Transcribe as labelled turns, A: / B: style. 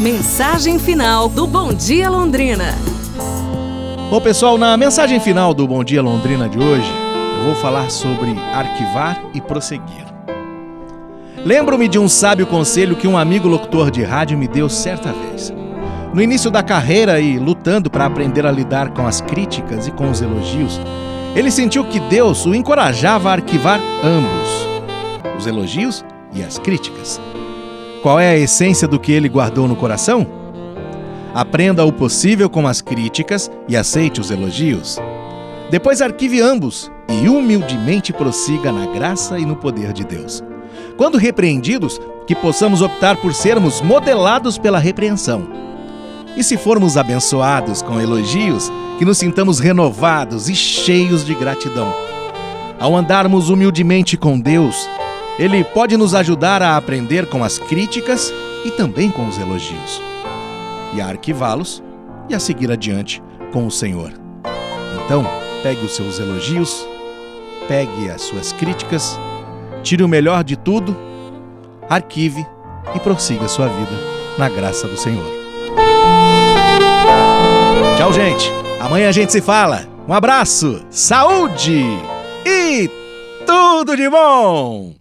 A: Mensagem final do Bom Dia Londrina.
B: Bom, pessoal, na mensagem final do Bom Dia Londrina de hoje, eu vou falar sobre arquivar e prosseguir. Lembro-me de um sábio conselho que um amigo locutor de rádio me deu certa vez. No início da carreira e lutando para aprender a lidar com as críticas e com os elogios, ele sentiu que Deus o encorajava a arquivar ambos, os elogios e as críticas. Qual é a essência do que ele guardou no coração? Aprenda o possível com as críticas e aceite os elogios. Depois arquive ambos e humildemente prossiga na graça e no poder de Deus. Quando repreendidos, que possamos optar por sermos modelados pela repreensão. E se formos abençoados com elogios, que nos sintamos renovados e cheios de gratidão. Ao andarmos humildemente com Deus, Ele pode nos ajudar a aprender com as críticas e também com os elogios, e a arquivá-los e a seguir adiante com o Senhor. Então, pegue os seus elogios, pegue as suas críticas Tire o melhor de tudo, arquive e prossiga sua vida na graça do Senhor. Tchau, gente. Amanhã a gente se fala. Um abraço, saúde e tudo de bom!